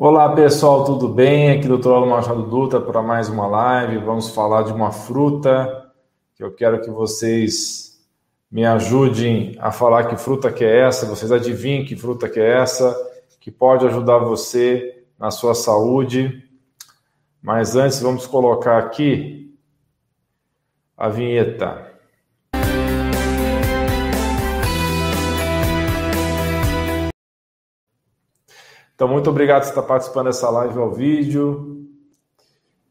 Olá pessoal, tudo bem? Aqui Dr. Alan Machado Dutra para mais uma live. Vamos falar de uma fruta que eu quero que vocês me ajudem a falar que fruta que é essa, vocês adivinhem que fruta que é essa, que pode ajudar você na sua saúde. Mas antes vamos colocar aqui a vinheta. Então, muito obrigado por estar participando dessa live ao vídeo.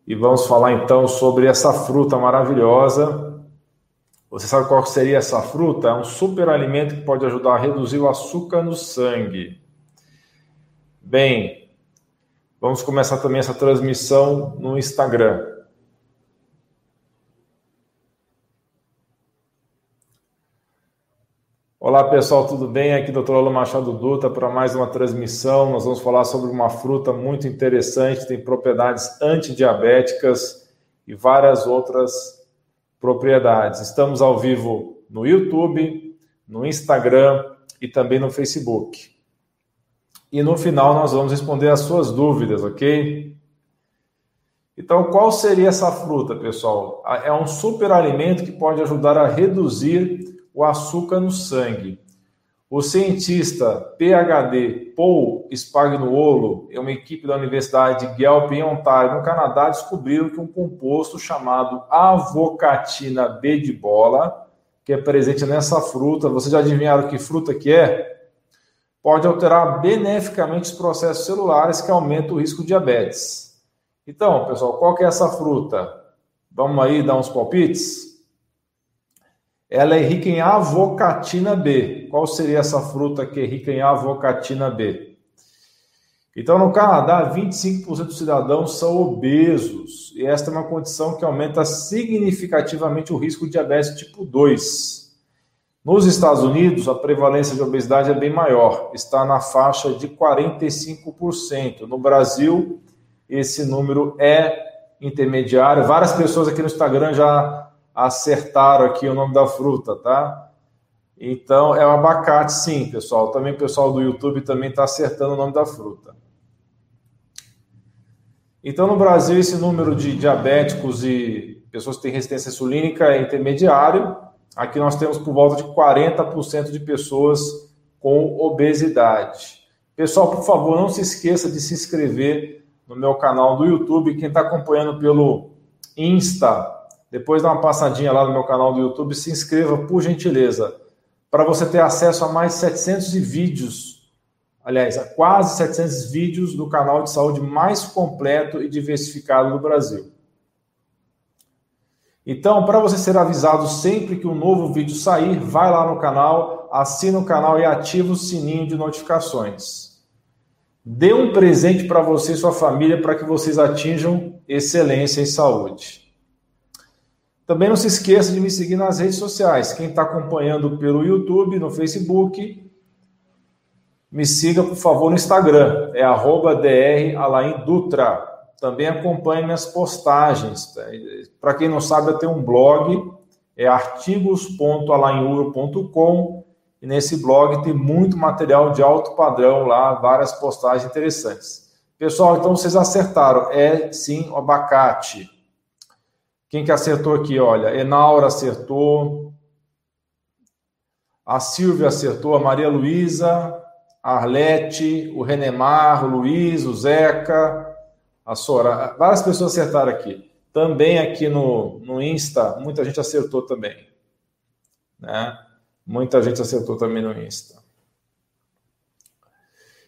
E vamos falar então sobre essa fruta maravilhosa. Você sabe qual seria essa fruta? É um super alimento que pode ajudar a reduzir o açúcar no sangue. Bem, vamos começar também essa transmissão no Instagram. Olá pessoal, tudo bem? Aqui Dr. Lula Machado Dutra para mais uma transmissão. Nós vamos falar sobre uma fruta muito interessante, tem propriedades antidiabéticas e várias outras propriedades. Estamos ao vivo no YouTube, no Instagram e também no Facebook. E no final nós vamos responder as suas dúvidas, ok? Então, qual seria essa fruta, pessoal? É um super alimento que pode ajudar a reduzir o açúcar no sangue. O cientista PhD Paul Spagnuolo e uma equipe da Universidade de Guelph, em Ontário, no Canadá, descobriram que um composto chamado avocatina B de bola, que é presente nessa fruta, vocês já adivinharam que fruta que é? Pode alterar beneficamente os processos celulares que aumentam o risco de diabetes. Então, pessoal, qual que é essa fruta? Vamos aí dar uns palpites? Ela é rica em avocatina B. Qual seria essa fruta que é rica em avocatina B? Então, no Canadá, 25% dos cidadãos são obesos, e esta é uma condição que aumenta significativamente o risco de diabetes tipo 2. Nos Estados Unidos, a prevalência de obesidade é bem maior, está na faixa de 45%. No Brasil, esse número é intermediário. Várias pessoas aqui no Instagram já acertaram aqui o nome da fruta, tá? Então, é o abacate, sim, pessoal. Também o pessoal do YouTube também está acertando o nome da fruta. Então, no Brasil, esse número de diabéticos e pessoas que têm resistência insulínica é intermediário. Aqui nós temos por volta de 40% de pessoas com obesidade. Pessoal, por favor, não se esqueça de se inscrever no meu canal do YouTube. Quem está acompanhando pelo Insta, depois dá uma passadinha lá no meu canal do YouTube, se inscreva por gentileza, para você ter acesso a mais 700 vídeos, aliás, a quase 700 vídeos do canal de saúde mais completo e diversificado do Brasil. Então, para você ser avisado sempre que um novo vídeo sair, vai lá no canal, assina o canal e ativa o sininho de notificações. Dê um presente para você e sua família para que vocês atinjam excelência em saúde. Também não se esqueça de me seguir nas redes sociais. Quem está acompanhando pelo YouTube, no Facebook, me siga, por favor, no Instagram. É arroba. Também acompanhe minhas postagens. Para quem não sabe, eu tenho um blog, é artigos.alainuro.com e nesse blog tem muito material de alto padrão lá, várias postagens interessantes. Pessoal, então vocês acertaram. É sim o abacate. Quem que acertou aqui? Olha, Enaura acertou. A Silvia acertou, a Maria Luísa, a Arlete, o Renemar, o Luiz, o Zeca, a Sora. Várias pessoas acertaram aqui. Também aqui no, no Insta, muita gente acertou também. Né? Muita gente acertou também no Insta.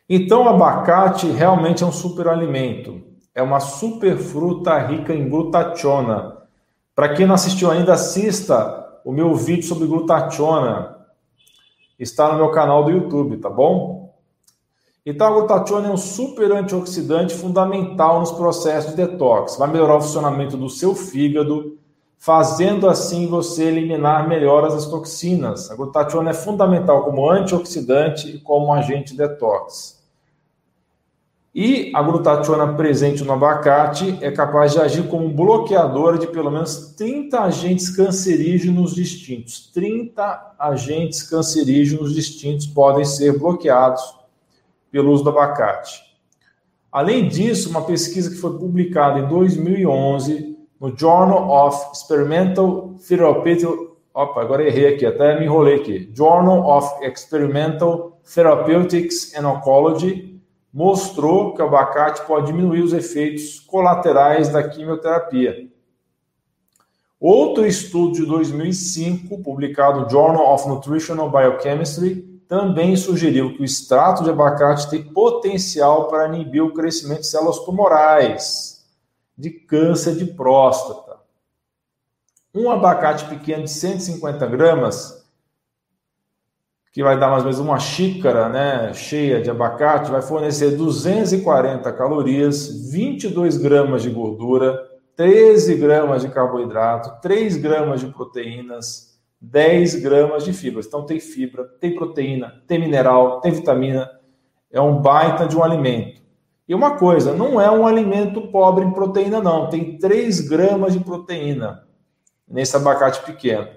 Então, o abacate realmente é um super alimento. É uma super fruta rica em glutationa, para quem não assistiu ainda, assista o meu vídeo sobre glutationa. Está no meu canal do YouTube, tá bom? Então, a glutationa é um super antioxidante fundamental nos processos de detox. Vai melhorar o funcionamento do seu fígado, fazendo assim você eliminar melhor as toxinas. A glutationa é fundamental como antioxidante e como agente detox. E a glutationa presente no abacate é capaz de agir como bloqueador de pelo menos 30 agentes cancerígenos distintos. 30 agentes cancerígenos distintos podem ser bloqueados pelo uso do abacate. Além disso, uma pesquisa que foi publicada em 2011 no Journal of Experimental Therapeutic Opa, agora errei aqui, até me enrolei aqui. Journal of Experimental Therapeutics and Oncology mostrou que o abacate pode diminuir os efeitos colaterais da quimioterapia. Outro estudo de 2005, publicado no Journal of Nutritional Biochemistry, também sugeriu que o extrato de abacate tem potencial para inibir o crescimento de células tumorais de câncer de próstata. Um abacate pequeno de 150 gramas, que vai dar mais ou menos uma xícara né, cheia de abacate, vai fornecer 240 calorias, 22 gramas de gordura, 13 gramas de carboidrato, 3 gramas de proteínas, 10 gramas de fibras. Então tem fibra, tem proteína, tem mineral, tem vitamina. É um baita de um alimento. E uma coisa, não é um alimento pobre em proteína, não. Tem 3 gramas de proteína nesse abacate pequeno.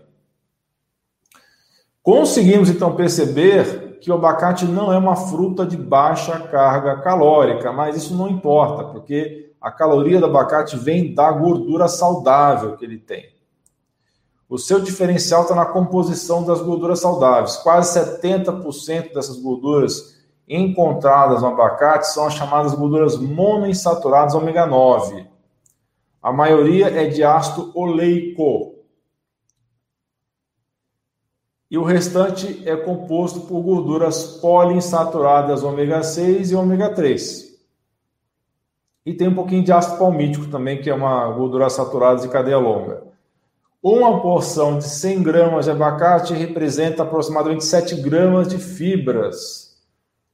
Conseguimos então perceber que o abacate não é uma fruta de baixa carga calórica, mas isso não importa, porque a caloria do abacate vem da gordura saudável que ele tem. O seu diferencial está na composição das gorduras saudáveis. Quase 70% dessas gorduras encontradas no abacate são as chamadas gorduras monoinsaturadas ômega 9. A maioria é de ácido oleico. E o restante é composto por gorduras poliinsaturadas ômega 6 e ômega 3. E tem um pouquinho de ácido palmítico também, que é uma gordura saturada de cadeia longa. Uma porção de 100 gramas de abacate representa aproximadamente 7 gramas de fibras,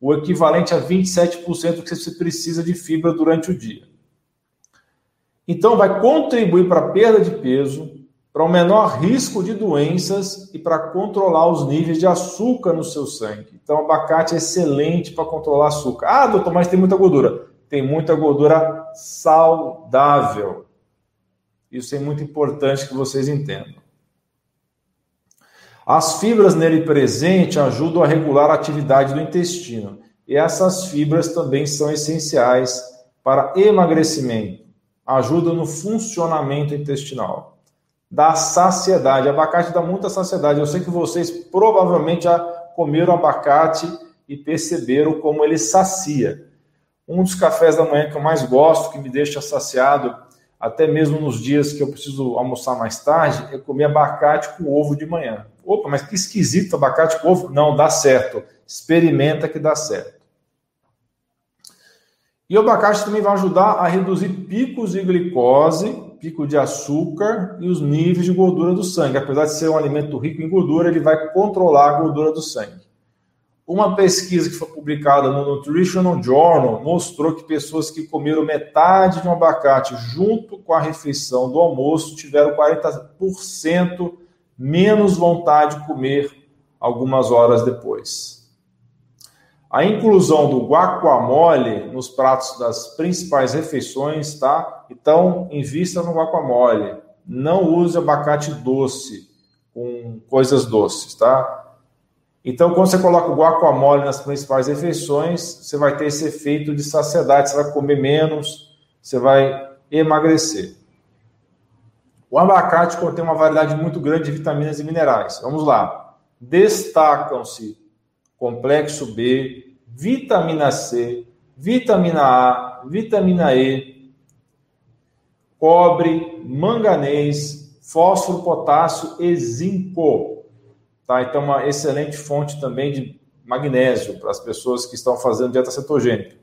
o equivalente a 27% do que você precisa de fibra durante o dia. Então, vai contribuir para a perda de peso, para o menor risco de doenças e para controlar os níveis de açúcar no seu sangue. Então, abacate é excelente para controlar açúcar. Ah, doutor, mas tem muita gordura. Tem muita gordura saudável. Isso é muito importante que vocês entendam. As fibras nele presente ajudam a regular a atividade do intestino. E essas fibras também são essenciais para emagrecimento ajuda no funcionamento intestinal. Dá saciedade. Abacate dá muita saciedade. Eu sei que vocês provavelmente já comeram abacate e perceberam como ele sacia. Um dos cafés da manhã que eu mais gosto, que me deixa saciado, até mesmo nos dias que eu preciso almoçar mais tarde, é comer abacate com ovo de manhã. Opa, mas que esquisito abacate com ovo. Não, dá certo. Experimenta que dá certo. E o abacate também vai ajudar a reduzir picos de glicose, pico de açúcar e os níveis de gordura do sangue. Apesar de ser um alimento rico em gordura, ele vai controlar a gordura do sangue. Uma pesquisa que foi publicada no Nutritional Journal mostrou que pessoas que comeram metade de um abacate junto com a refeição do almoço tiveram 40% menos vontade de comer algumas horas depois. A inclusão do guacamole nos pratos das principais refeições, tá? Então, invista no guacamole. Não use abacate doce com coisas doces, tá? Então, quando você coloca o guacamole nas principais refeições, você vai ter esse efeito de saciedade, você vai comer menos, você vai emagrecer. O abacate contém uma variedade muito grande de vitaminas e minerais. Vamos lá. Destacam-se complexo B, vitamina C, vitamina A, vitamina E, cobre, manganês, fósforo, potássio e zinco. Tá? Então, uma excelente fonte também de magnésio para as pessoas que estão fazendo dieta cetogênica.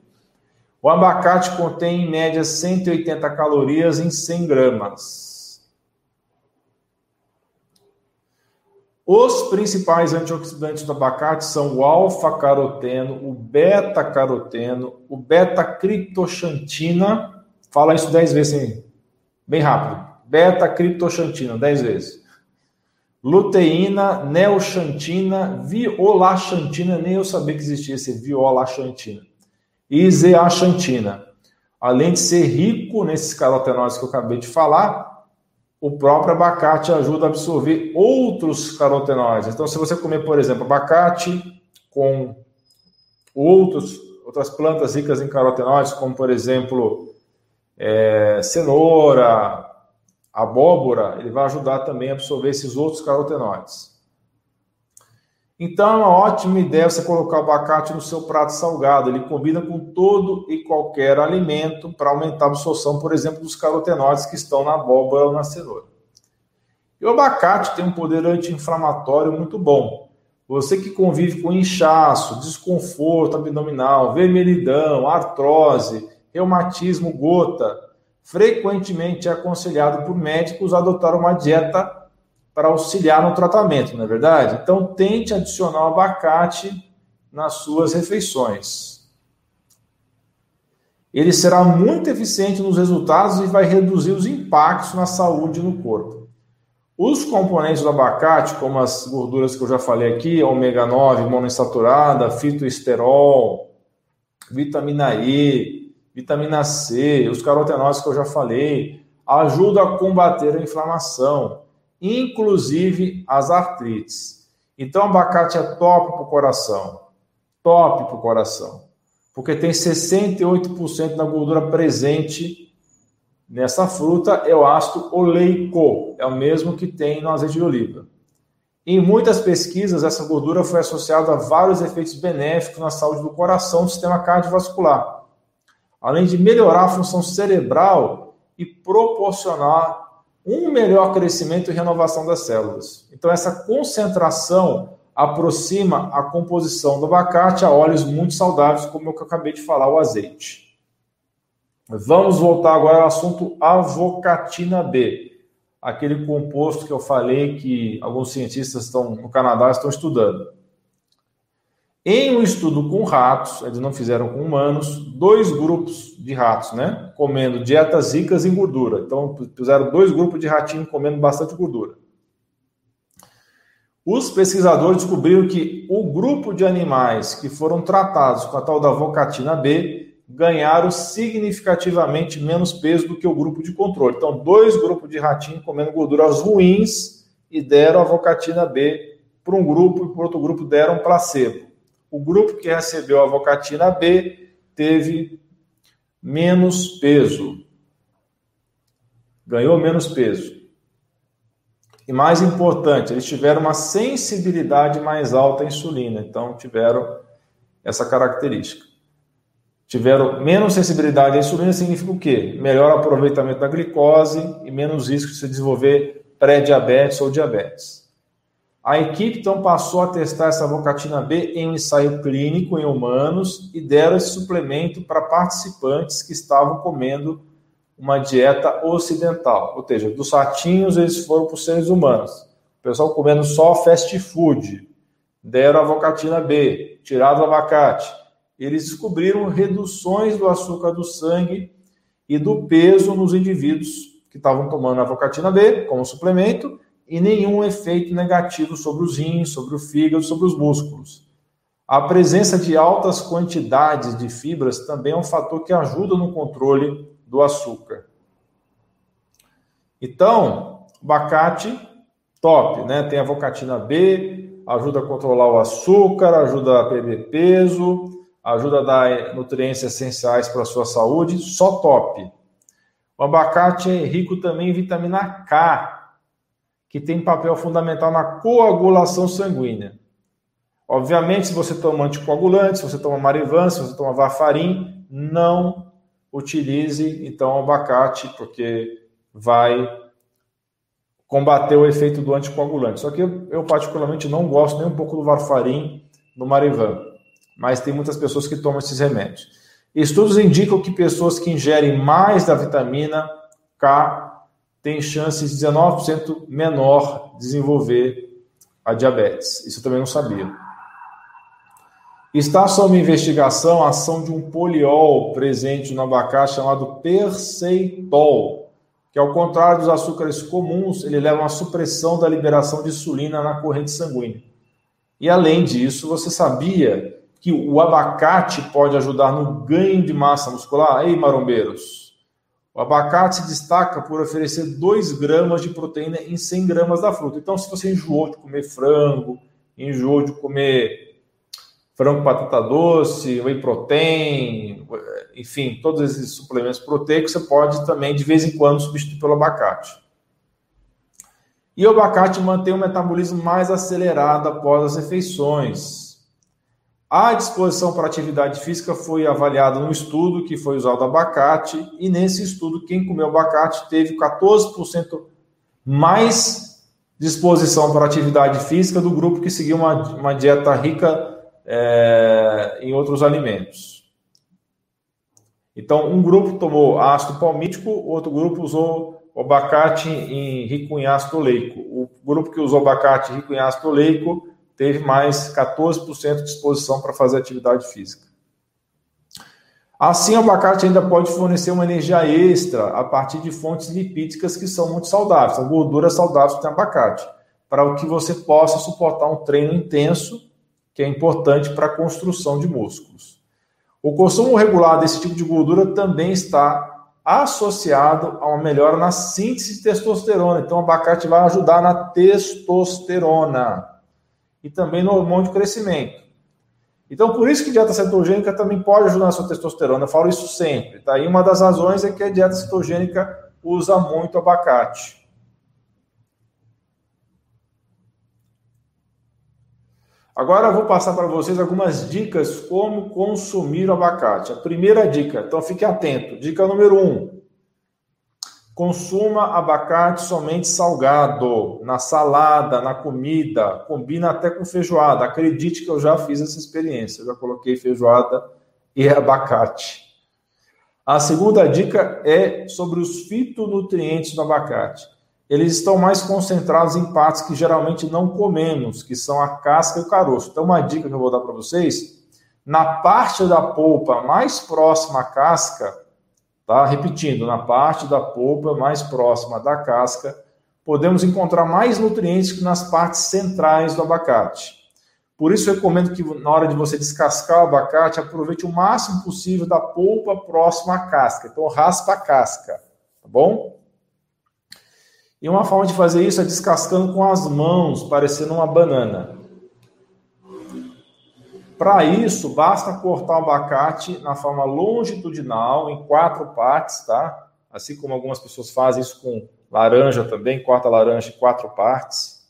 O abacate contém, em média, 180 calorias em 100 gramas. Os principais antioxidantes do abacate são o alfa-caroteno, o beta-caroteno, o beta-criptoxantina. Fala isso 10 vezes, hein? bem rápido. Beta-criptoxantina, 10 vezes. Luteína, neoxantina, violaxantina, nem eu sabia que existia esse violaxantina. E zeaxantina. Além de ser rico nesses carotenoides que eu acabei de falar, o próprio abacate ajuda a absorver outros carotenoides. Então, se você comer, por exemplo, abacate com outros, outras plantas ricas em carotenoides, como por exemplo é, cenoura, abóbora, ele vai ajudar também a absorver esses outros carotenoides. Então é uma ótima ideia você colocar o abacate no seu prato salgado. Ele combina com todo e qualquer alimento para aumentar a absorção, por exemplo, dos carotenoides que estão na abóbora ou na cenoura. E o abacate tem um poder anti-inflamatório muito bom. Você que convive com inchaço, desconforto abdominal, vermelhidão, artrose, reumatismo, gota, frequentemente é aconselhado por médicos adotar uma dieta para auxiliar no tratamento, não é verdade? Então, tente adicionar o abacate nas suas refeições. Ele será muito eficiente nos resultados e vai reduzir os impactos na saúde no corpo. Os componentes do abacate, como as gorduras que eu já falei aqui, ômega 9, monoinsaturada, fitoesterol, vitamina E, vitamina C, os carotenoides que eu já falei, ajudam a combater a inflamação, inclusive as artrites. Então, abacate é top para o coração. Top para o coração. Porque tem 68% da gordura presente nessa fruta, é o ácido oleico. É o mesmo que tem no azeite de oliva. Em muitas pesquisas, essa gordura foi associada a vários efeitos benéficos na saúde do coração do sistema cardiovascular, além de melhorar a função cerebral e proporcionar um melhor crescimento e renovação das células. Então, essa concentração aproxima a composição do abacate a óleos muito saudáveis, como eu acabei de falar, o azeite. Vamos voltar agora ao assunto avocatina B, aquele composto que eu falei que alguns cientistas estão no Canadá estão estudando. Em um estudo com ratos, eles não fizeram com humanos, dois grupos de ratos, né? Comendo dietas ricas em gordura. Então, fizeram dois grupos de ratinhos comendo bastante gordura. Os pesquisadores descobriram que o grupo de animais que foram tratados com a tal da vocatina B ganharam significativamente menos peso do que o grupo de controle. Então, dois grupos de ratinhos comendo gorduras ruins e deram a vocatina B para um grupo e para outro grupo deram placebo. O grupo que recebeu a vocatina B teve menos peso. Ganhou menos peso. E mais importante, eles tiveram uma sensibilidade mais alta à insulina, então tiveram essa característica. Tiveram menos sensibilidade à insulina significa o quê? Melhor aproveitamento da glicose e menos risco de se desenvolver pré-diabetes ou diabetes. A equipe então passou a testar essa vocatina B em um ensaio clínico em humanos e deram esse suplemento para participantes que estavam comendo uma dieta ocidental, ou seja, dos ratinhos eles foram para os seres humanos. O pessoal comendo só fast food, deram a vocatina B, tiraram o abacate. Eles descobriram reduções do açúcar do sangue e do peso nos indivíduos que estavam tomando a vocatina B como suplemento e nenhum efeito negativo sobre os rins, sobre o fígado, sobre os músculos. A presença de altas quantidades de fibras também é um fator que ajuda no controle do açúcar. Então, abacate, top, né? Tem a vocatina B, ajuda a controlar o açúcar, ajuda a perder peso, ajuda a dar nutrientes essenciais para a sua saúde, só top. O abacate é rico também em vitamina K, que tem papel fundamental na coagulação sanguínea. Obviamente, se você toma anticoagulante, se você toma Marivan, se você toma Varfarin, não utilize então abacate, porque vai combater o efeito do anticoagulante. Só que eu, eu particularmente não gosto nem um pouco do Varfarin no Marivan, mas tem muitas pessoas que tomam esses remédios. Estudos indicam que pessoas que ingerem mais da vitamina K tem chances 19% menor de desenvolver a diabetes. Isso eu também não sabia. Está sob investigação a ação de um poliol presente no abacate chamado perceitol, que ao contrário dos açúcares comuns, ele leva a supressão da liberação de insulina na corrente sanguínea. E além disso, você sabia que o abacate pode ajudar no ganho de massa muscular? Ei, marombeiros! O abacate se destaca por oferecer 2 gramas de proteína em 100 gramas da fruta. Então, se você enjoou de comer frango, enjoou de comer frango batata doce, whey protein, enfim, todos esses suplementos proteicos, você pode também, de vez em quando, substituir pelo abacate. E o abacate mantém o metabolismo mais acelerado após as refeições. A disposição para atividade física foi avaliada num estudo que foi usado abacate, e nesse estudo, quem comeu abacate teve 14% mais disposição para atividade física do grupo que seguiu uma, uma dieta rica é, em outros alimentos. Então, um grupo tomou ácido palmítico, outro grupo usou abacate em, rico em ácido oleico. O grupo que usou abacate rico em ácido oleico teve mais 14% de disposição para fazer atividade física. Assim, o abacate ainda pode fornecer uma energia extra a partir de fontes lipídicas que são muito saudáveis, são gorduras saudáveis que tem abacate, para que você possa suportar um treino intenso, que é importante para a construção de músculos. O consumo regular desse tipo de gordura também está associado a uma melhora na síntese de testosterona. Então, o abacate vai ajudar na testosterona e também no hormônio de crescimento. Então, por isso que dieta cetogênica também pode ajudar na sua testosterona. Eu falo isso sempre. Tá? E uma das razões é que a dieta cetogênica usa muito abacate. Agora eu vou passar para vocês algumas dicas como consumir o abacate. A primeira dica, então fique atento. Dica número um: consuma abacate somente salgado, na salada, na comida, combina até com feijoada. Acredite que eu já fiz essa experiência, eu já coloquei feijoada e abacate. A segunda dica é sobre os fitonutrientes do abacate eles estão mais concentrados em partes que geralmente não comemos, que são a casca e o caroço. Então, uma dica que eu vou dar para vocês: na parte da polpa mais próxima à casca, tá? Repetindo, na parte da polpa mais próxima da casca, podemos encontrar mais nutrientes que nas partes centrais do abacate. Por isso, recomendo que na hora de você descascar o abacate, aproveite o máximo possível da polpa próxima à casca. Então, raspa a casca, tá bom? E uma forma de fazer isso é descascando com as mãos, parecendo uma banana. Para isso, basta cortar o abacate na forma longitudinal, em quatro partes, tá? Assim como algumas pessoas fazem isso com laranja também, corta a laranja em quatro partes.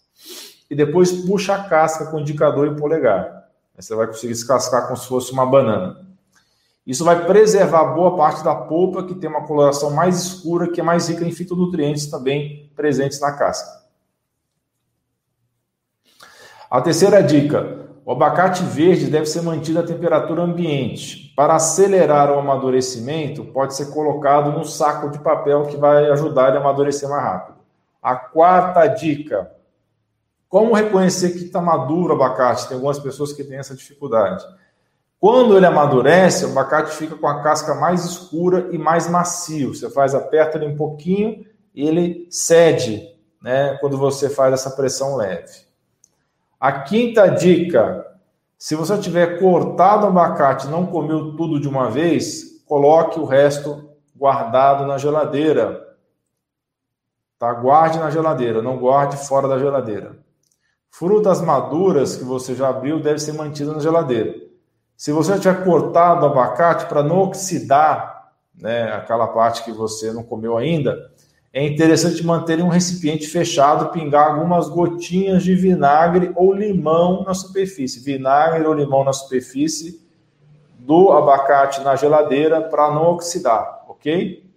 E depois puxa a casca com o indicador e polegar. Aí você vai conseguir descascar como se fosse uma banana. Isso vai preservar boa parte da polpa, que tem uma coloração mais escura, que é mais rica em fitonutrientes também presentes na casca. A terceira dica: o abacate verde deve ser mantido a temperatura ambiente. Para acelerar o amadurecimento, pode ser colocado num saco de papel que vai ajudar ele a amadurecer mais rápido. A quarta dica: como reconhecer que está maduro o abacate? Tem algumas pessoas que têm essa dificuldade. Quando ele amadurece, o abacate fica com a casca mais escura e mais macio. Você faz, aperta ele um pouquinho e ele cede, né? Quando você faz essa pressão leve. A quinta dica: se você tiver cortado o abacate e não comeu tudo de uma vez, coloque o resto guardado na geladeira. Tá? Guarde na geladeira, não guarde fora da geladeira. Frutas maduras que você já abriu devem ser mantidas na geladeira. Se você tiver cortado o abacate para não oxidar né, aquela parte que você não comeu ainda, é interessante manter um recipiente fechado, pingar algumas gotinhas de vinagre ou limão na superfície. Vinagre ou limão na superfície do abacate na geladeira para não oxidar, ok?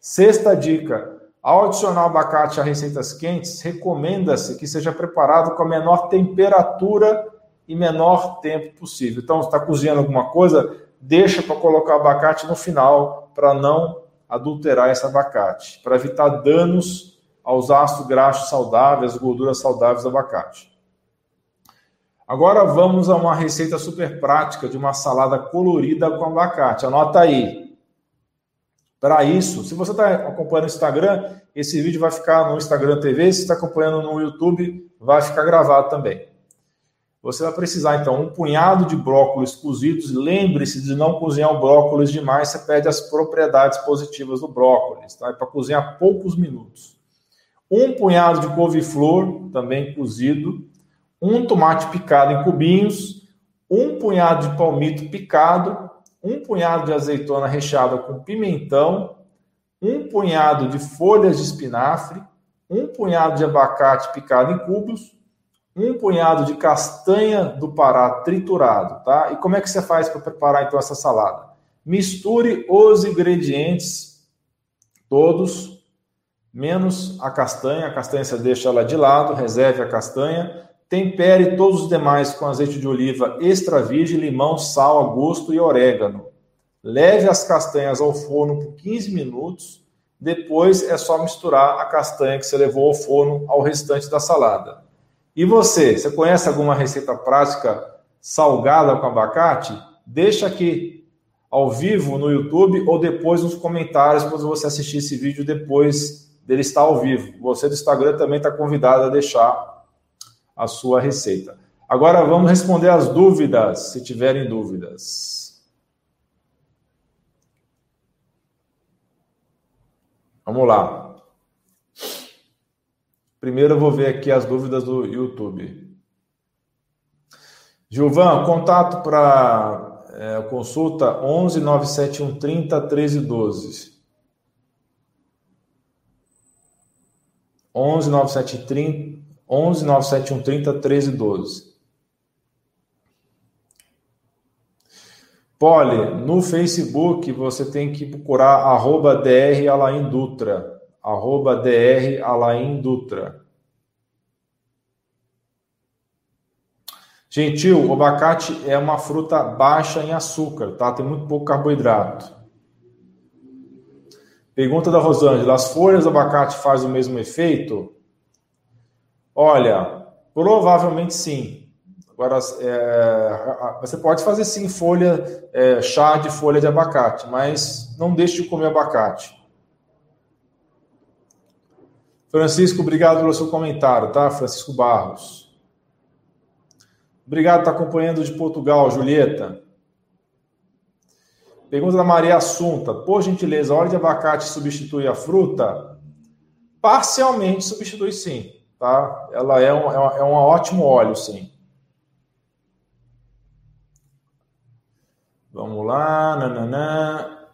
Sexta dica: ao adicionar abacate a receitas quentes, recomenda-se que seja preparado com a menor temperatura e menor tempo possível. Então, está cozinhando alguma coisa, deixa para colocar abacate no final, para não adulterar esse abacate, para evitar danos aos ácidos graxos saudáveis, gorduras saudáveis do abacate. Agora vamos a uma receita super prática de uma salada colorida com abacate. Anota aí. Para isso, se você está acompanhando no Instagram, esse vídeo vai ficar no Instagram TV. Se está acompanhando no YouTube, vai ficar gravado também. Você vai precisar, então, um punhado de brócolis cozidos. Lembre-se de não cozinhar o brócolis demais, você perde as propriedades positivas do brócolis, tá? É para cozinhar poucos minutos. Um punhado de couve-flor, também cozido. Um tomate picado em cubinhos. um punhado de palmito picado, um punhado de azeitona recheada com pimentão, um punhado de folhas de espinafre, um punhado de abacate picado em cubos, um punhado de castanha do Pará triturado, tá? E como é que você faz para preparar então essa salada? Misture os ingredientes todos, menos a castanha. A castanha você deixa ela de lado, reserve a castanha. Tempere todos os demais com azeite de oliva extra virgem, limão, sal a gosto e orégano. Leve as castanhas ao forno por 15 minutos. Depois é só misturar a castanha que você levou ao forno ao restante da salada. E você, você conhece alguma receita prática salgada com abacate? Deixa aqui ao vivo no YouTube ou depois nos comentários quando você assistir esse vídeo depois dele estar ao vivo. Você do Instagram também está convidado a deixar a sua receita. Agora vamos responder as dúvidas, se tiverem dúvidas. Vamos lá. Primeiro eu vou ver aqui as dúvidas do YouTube. Gilvan, contato para é, consulta 11 971 30 1312. 11 971 11 971 30 1312. Poli, no Facebook você tem que procurar arroba Dutra arroba dr Alain Dutra. Gentil, o abacate é uma fruta baixa em açúcar, tá? Tem muito pouco carboidrato. Pergunta da Rosângela: as folhas do abacate fazem o mesmo efeito? Olha, provavelmente sim. Agora, é, você pode fazer sim folha, é, chá de folha de abacate, mas não deixe de comer abacate. Francisco, obrigado pelo seu comentário, tá? Francisco Barros. Obrigado estar acompanhando de Portugal, Julieta. Pergunta da Maria Assunta. Por gentileza, a de abacate substitui a fruta? Parcialmente substitui sim, tá? Ela é um, é um é ótimo óleo, sim. Vamos lá, nananã.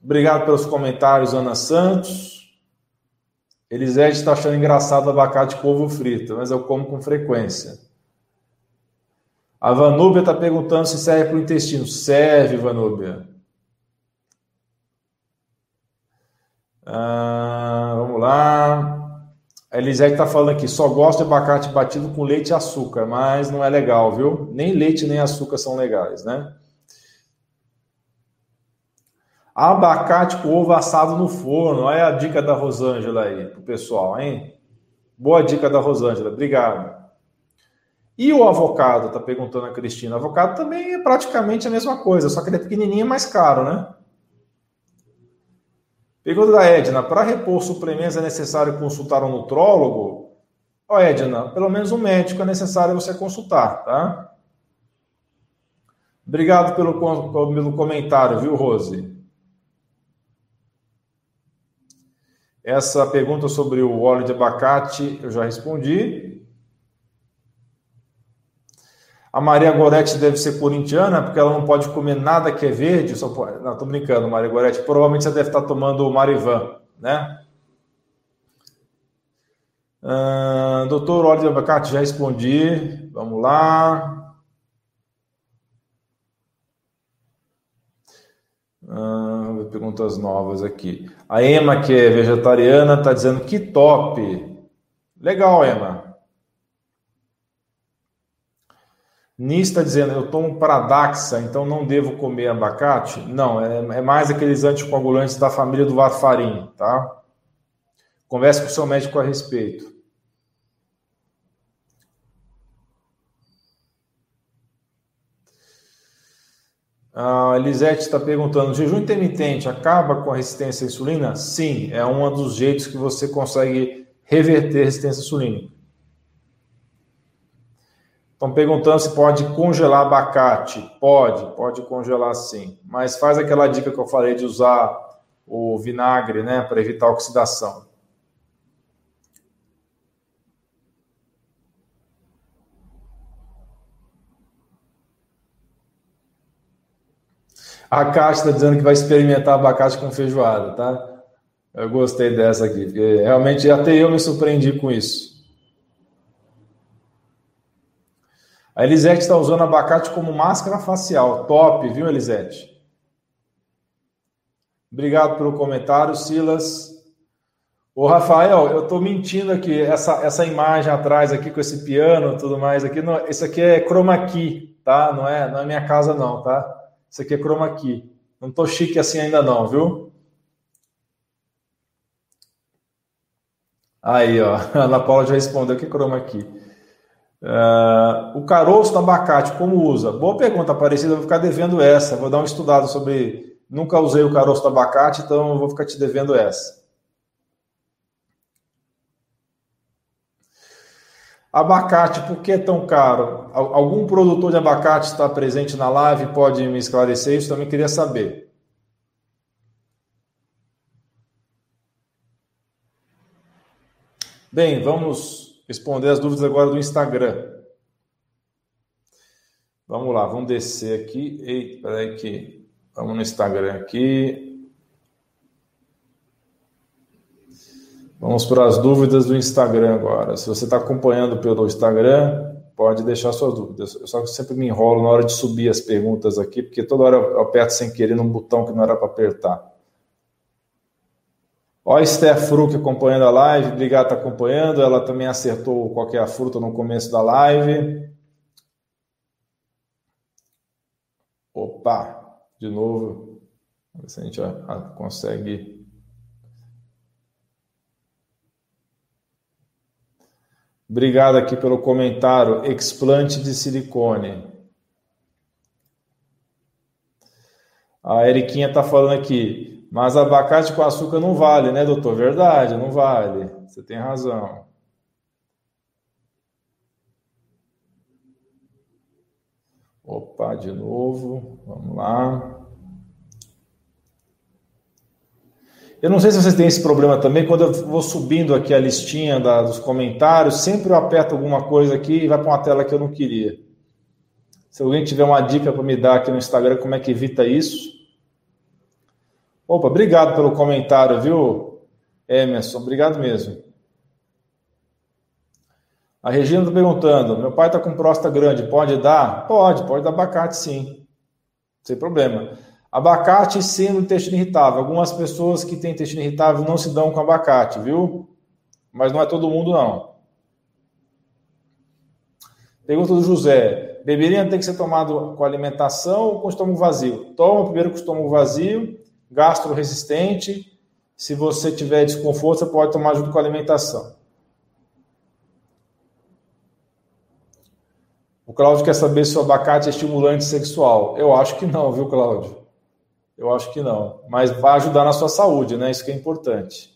Obrigado pelos comentários, Ana Santos. Elisete está achando engraçado abacate com ovo frito, mas eu como com frequência. A Vanúbia está perguntando se serve para o intestino. Serve, Vanúbia. Ah, vamos lá. A Elisete está falando aqui, só gosto de abacate batido com leite e açúcar, mas não é legal, viu? Nem leite nem açúcar são legais, né? Abacate com ovo assado no forno. Olha a dica da Rosângela aí pro pessoal, hein? Boa dica da Rosângela, obrigado. E o avocado, tá perguntando a Cristina. O avocado também é praticamente a mesma coisa, só que ele é pequenininho e mais caro, né? Pergunta da Edna: para repor suplementos é necessário consultar um nutrólogo? Ó, oh, Edna, pelo menos um médico é necessário você consultar, tá? Obrigado pelo, pelo comentário, viu, Rose? Essa pergunta sobre o óleo de abacate eu já respondi. A Maria Goretti deve ser corintiana, porque ela não pode comer nada que é verde. Só pode... Não, tô brincando, Maria Goretti. Provavelmente você deve estar tomando o Marivan, né? Uh, doutor, óleo de abacate, já respondi. Vamos lá. Ah, perguntas novas aqui. A Emma, que é vegetariana, está dizendo que top. Legal, Emma. Nis está dizendo, eu tomo Pradaxa, então não devo comer abacate? Não, é, é mais aqueles anticoagulantes da família do varfarim, tá? Converse com o seu médico a respeito. A Elisete está perguntando: jejum intermitente acaba com a resistência à insulina? Sim, é um dos jeitos que você consegue reverter a resistência insulínica. Estão perguntando se pode congelar abacate. Pode, pode congelar sim. Mas faz aquela dica que eu falei de usar o vinagre, né, para evitar oxidação. A Caixa está dizendo que vai experimentar abacate com feijoada, tá? Eu gostei dessa aqui, porque realmente até eu me surpreendi com isso. A Elisete está usando abacate como máscara facial. Top, viu, Elisete? Obrigado pelo comentário, Silas. Ô, Rafael, eu estou mentindo aqui. Essa, essa imagem atrás aqui com esse piano tudo mais aqui, não, isso aqui é chroma key, tá? Não é, não é minha casa não, tá? Isso aqui é chroma key. Não estou chique assim ainda não, viu? Aí, ó, a Ana Paula já respondeu que chroma key. Uh, o caroço do abacate, como usa? Boa pergunta, Aparecida. Eu vou ficar devendo essa. Vou dar um estudado sobre. Nunca usei o caroço do abacate, então vou ficar te devendo essa. Abacate, por que é tão caro? Algum produtor de abacate está presente na live? Pode me esclarecer isso? Também queria saber. Bem, vamos responder as dúvidas agora do Instagram. Vamos lá, vamos descer aqui. Ei, peraí que vamos no Instagram aqui. Vamos para as dúvidas do Instagram agora. Se você está acompanhando pelo Instagram, pode deixar suas dúvidas. Eu só sempre me enrolo na hora de subir as perguntas aqui, porque toda hora eu aperto sem querer num botão que não era para apertar. Ó, a Esther Fruc acompanhando a live, obrigado estar acompanhando. Ela também acertou qual é a fruta no começo da live. Opa, de novo. Vamos ver se a gente consegue. Obrigado aqui pelo comentário. Explante de silicone. A Eriquinha está falando aqui. Mas abacate com açúcar não vale, né, doutor? Verdade, não vale. Você tem razão. Opa, de novo. Vamos lá. Eu não sei se vocês têm esse problema também. Quando eu vou subindo aqui a listinha da, dos comentários, sempre eu aperto alguma coisa aqui e vai para uma tela que eu não queria. Se alguém tiver uma dica para me dar aqui no Instagram, como é que evita isso? Opa, obrigado pelo comentário, viu, Emerson? Obrigado mesmo. A Regina está perguntando: meu pai está com próstata grande, pode dar? Pode, pode dar abacate sim, sem problema. Abacate sendo intestino irritável. Algumas pessoas que têm intestino irritável não se dão com abacate, viu? Mas não é todo mundo, não. Pergunta do José: beberinha tem que ser tomado com alimentação ou com estômago vazio? Toma primeiro com estômago vazio gastro resistente. Se você tiver desconforto, você pode tomar junto com a alimentação. O Cláudio quer saber se o abacate é estimulante sexual. Eu acho que não, viu, Cláudio? Eu acho que não. Mas vai ajudar na sua saúde, né? Isso que é importante.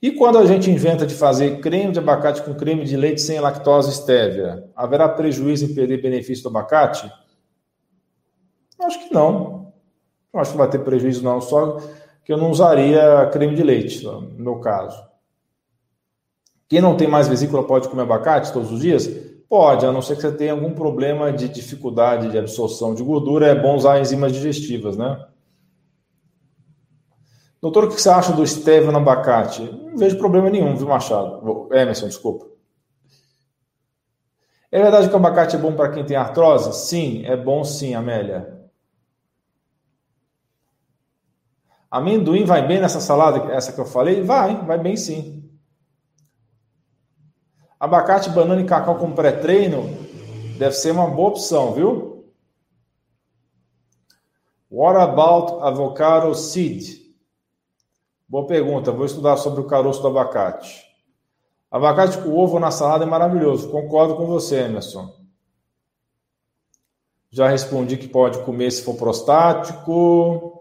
E quando a gente inventa de fazer creme de abacate com creme de leite sem lactose estévia, haverá prejuízo em perder benefício do abacate? Acho que não. Não acho que vai ter prejuízo, não. Só que eu não usaria creme de leite, no meu caso. Quem não tem mais vesícula pode comer abacate todos os dias? Pode, a não ser que você tenha algum problema de dificuldade de absorção de gordura. É bom usar enzimas digestivas, né? Doutor, o que você acha do stevia no abacate? Não vejo problema nenhum, viu, Machado? Emerson, desculpa. É verdade que o abacate é bom para quem tem artrose? Sim, é bom sim, Amélia. Amendoim vai bem nessa salada, essa que eu falei? Vai, vai bem sim. Abacate, banana e cacau com pré-treino deve ser uma boa opção, viu? What about avocado seed? Boa pergunta, vou estudar sobre o caroço do abacate. Abacate com ovo na salada é maravilhoso, concordo com você, Emerson. Já respondi que pode comer se for prostático.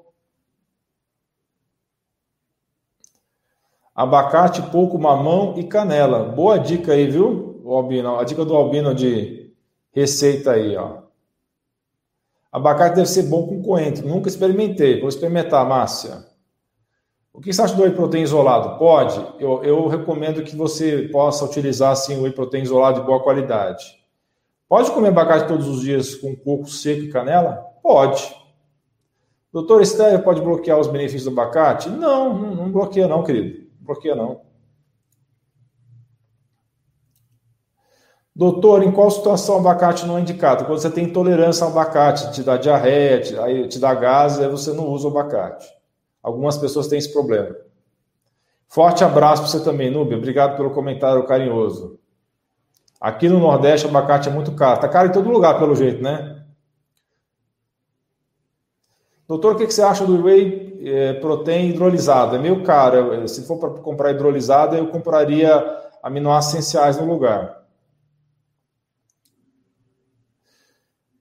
Abacate, pouco mamão e canela. Boa dica aí, viu, Albino? A dica do Albino de receita aí, ó. Abacate deve ser bom com coentro. Nunca experimentei. Vou experimentar, Márcia. O que você acha do whey protein isolado? Pode. Eu, eu recomendo que você possa utilizar assim, o whey protein isolado de boa qualidade. Pode comer abacate todos os dias com coco seco e canela? Pode. Doutor Estéreo pode bloquear os benefícios do abacate? Não, não, não bloqueia não, querido. Não bloqueia não. Doutor, em qual situação o abacate não é indicado? Quando você tem intolerância ao abacate, te dá diarreia, te, aí te dá gases, aí você não usa o abacate. Algumas pessoas têm esse problema. Forte abraço para você também, Núbia. Obrigado pelo comentário carinhoso. Aqui no Nordeste, o abacate é muito caro. Está caro em todo lugar, pelo jeito, né? Doutor, o que você acha do whey é, protein hidrolisado? É meio caro. Se for para comprar hidrolisado, eu compraria aminoácidos essenciais no lugar.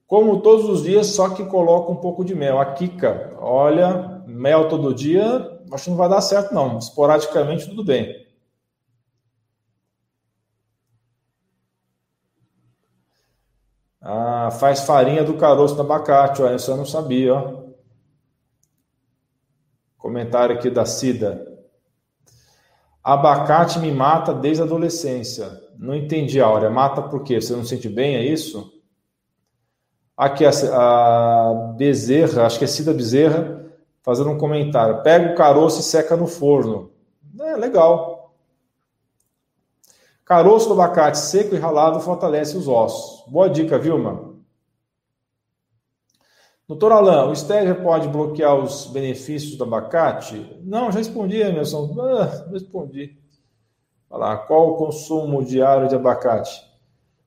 Como todos os dias, só que coloca um pouco de mel. A Kika, olha, mel todo dia, acho que não vai dar certo, não. Esporadicamente, tudo bem. Ah, faz farinha do caroço do abacate, ó. Isso eu não sabia, ó. Comentário aqui da Cida. Abacate me mata desde a adolescência. Não entendi, Áurea. Mata por quê? Você não sente bem, é isso? Aqui a, a Bezerra, acho que é Cida Bezerra, fazendo um comentário. Pega o caroço e seca no forno. É legal. Caroço do abacate seco e ralado fortalece os ossos. Boa dica, Vilma. Doutor Alain, o stevia pode bloquear os benefícios do abacate? Não, já respondi, Emerson. Ah, respondi. Olha lá, qual o consumo diário de abacate?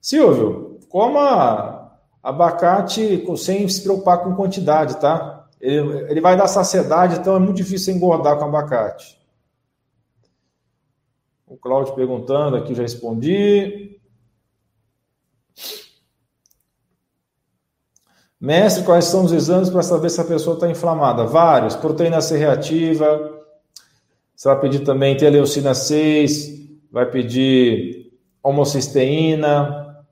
Silvio, coma abacate sem se preocupar com quantidade, tá? Ele, ele vai dar saciedade, então é muito difícil engordar com abacate. O Cláudio perguntando aqui, já respondi. Mestre, quais são os exames para saber se a pessoa está inflamada? Vários. Proteína C reativa. Você vai pedir também teleucina 6. Vai pedir homocisteína,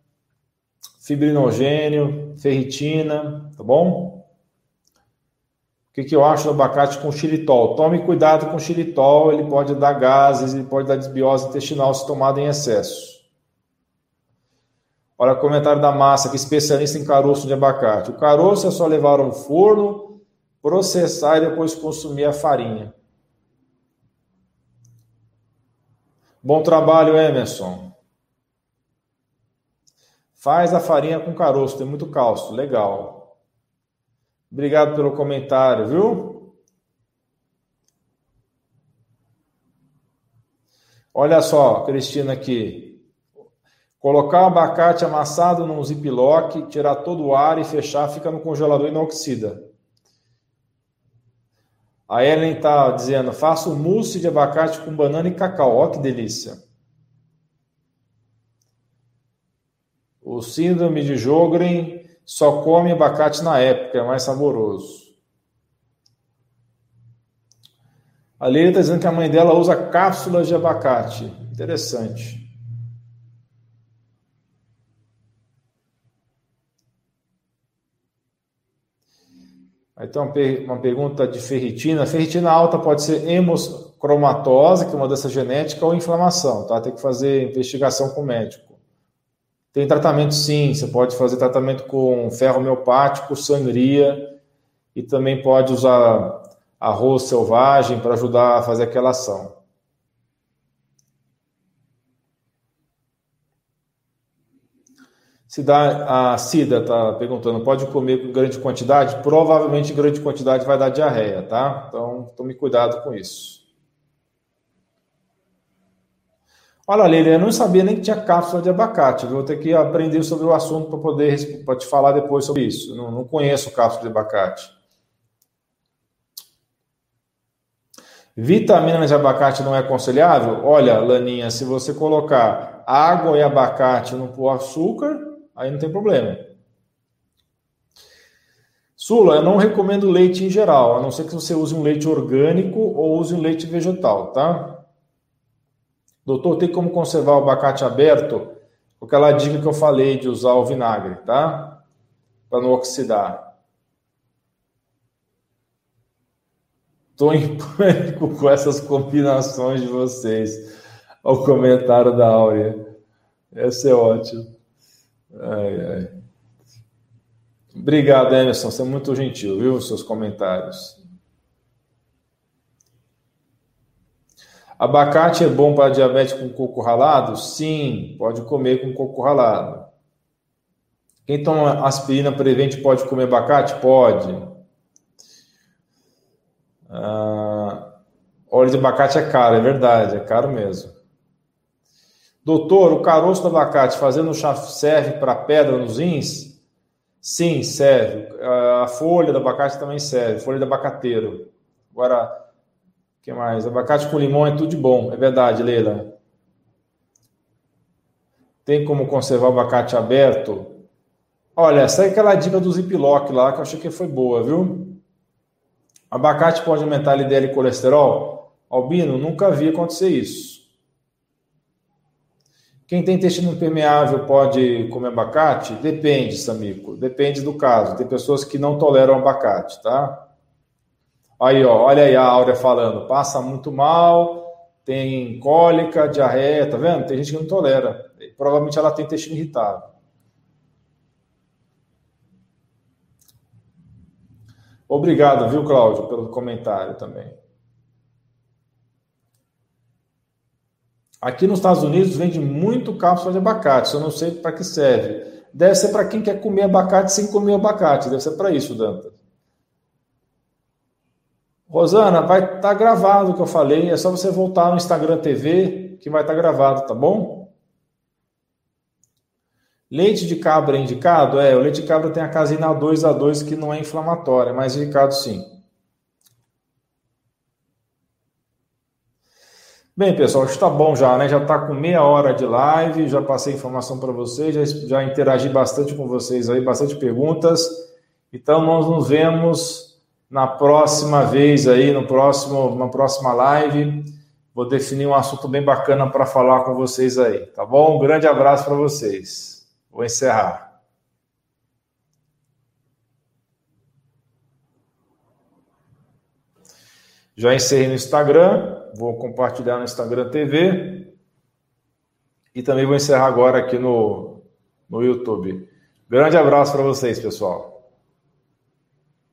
fibrinogênio, ferritina, tá bom? O que, que eu acho do abacate com xilitol? Tome cuidado com xilitol, ele pode dar gases, ele pode dar desbiose intestinal se tomado em excesso. Olha o comentário da massa, que especialista em caroço de abacate. O caroço é só levar ao forno, processar e depois consumir a farinha. Bom trabalho, Emerson. Faz a farinha com caroço, tem muito cálcio. Legal. Obrigado pelo comentário, viu? Olha só, Cristina aqui. Colocar o abacate amassado num ziplock, tirar todo o ar e fechar, fica no congelador e não oxida. A Ellen está dizendo: faço mousse de abacate com banana e cacau. Ó, que delícia. O síndrome de Jogren só come abacate na época, é mais saboroso. A Leila está dizendo que a mãe dela usa cápsulas de abacate. Interessante. Então, uma pergunta de ferritina. ferritina alta pode ser hemocromatose, que é uma doença genética, ou inflamação, tá? Tem que fazer investigação com o médico. Tem tratamento sim, você pode fazer tratamento com ferro homeopático, sangria, e também pode usar arroz selvagem para ajudar a fazer aquela ação. Se dá, a Cida está perguntando, pode comer com grande quantidade? Provavelmente grande quantidade vai dar diarreia, tá? Então, tome cuidado com isso. Olha, Leila, eu não sabia nem que tinha cápsula de abacate. Vou ter que aprender sobre o assunto para poder pra te falar depois sobre isso. Não, não conheço cápsula de abacate. Vitamina de abacate não é aconselhável? Olha, Laninha, se você colocar água e abacate no pôr açúcar, aí não tem problema. Sula, eu não recomendo leite em geral, a não ser que você use um leite orgânico ou use um leite vegetal, tá? Doutor, tem como conservar o abacate aberto? Aquela dica que eu falei de usar o vinagre, tá? Para não oxidar. Estou em pânico com essas combinações de vocês. O comentário da Áurea. Esse é ótimo. Ai, ai. Obrigado, Emerson. Você é muito gentil, viu? Seus comentários. Abacate é bom para diabetes com coco ralado? Sim, pode comer com coco ralado. Quem toma aspirina prevente pode comer abacate? Pode. Ah, óleo de abacate é caro, é verdade, é caro mesmo. Doutor, o caroço do abacate fazendo chá serve para pedra nos rins? Sim, serve. A folha do abacate também serve, folha de abacateiro. Agora, o que mais? Abacate com limão é tudo de bom, é verdade, Leila. Tem como conservar o abacate aberto? Olha, segue aquela dica do Ziploc lá, que eu achei que foi boa, viu? Abacate pode aumentar a LDL e colesterol? Albino, nunca vi acontecer isso. Quem tem intestino impermeável pode comer abacate? Depende, Samico. Depende do caso. Tem pessoas que não toleram abacate, tá? Aí, ó, olha aí a Áurea falando. Passa muito mal, tem cólica, diarreia, tá vendo? Tem gente que não tolera. Provavelmente ela tem intestino irritável. Obrigado, viu, Cláudio, pelo comentário também. Aqui nos Estados Unidos vende muito cápsula de abacate, eu não sei para que serve. Deve ser para quem quer comer abacate sem comer abacate, deve ser para isso, Dantas. Rosana, vai estar tá gravado o que eu falei, é só você voltar no Instagram TV que vai estar tá gravado, tá bom? Leite de cabra é indicado? É, o leite de cabra tem a casina 2A2 que não é inflamatória, mas é indicado sim. Bem, pessoal, está bom já, né? Já está com meia hora de live, já passei informação para vocês, já, já interagi bastante com vocês aí, bastante perguntas. Então, nós nos vemos na próxima vez aí, no próximo, na próxima live. Vou definir um assunto bem bacana para falar com vocês aí, tá bom? Um grande abraço para vocês. Vou encerrar. Já encerrei no Instagram, vou compartilhar no Instagram TV e também vou encerrar agora aqui no, no YouTube. Grande abraço para vocês, pessoal.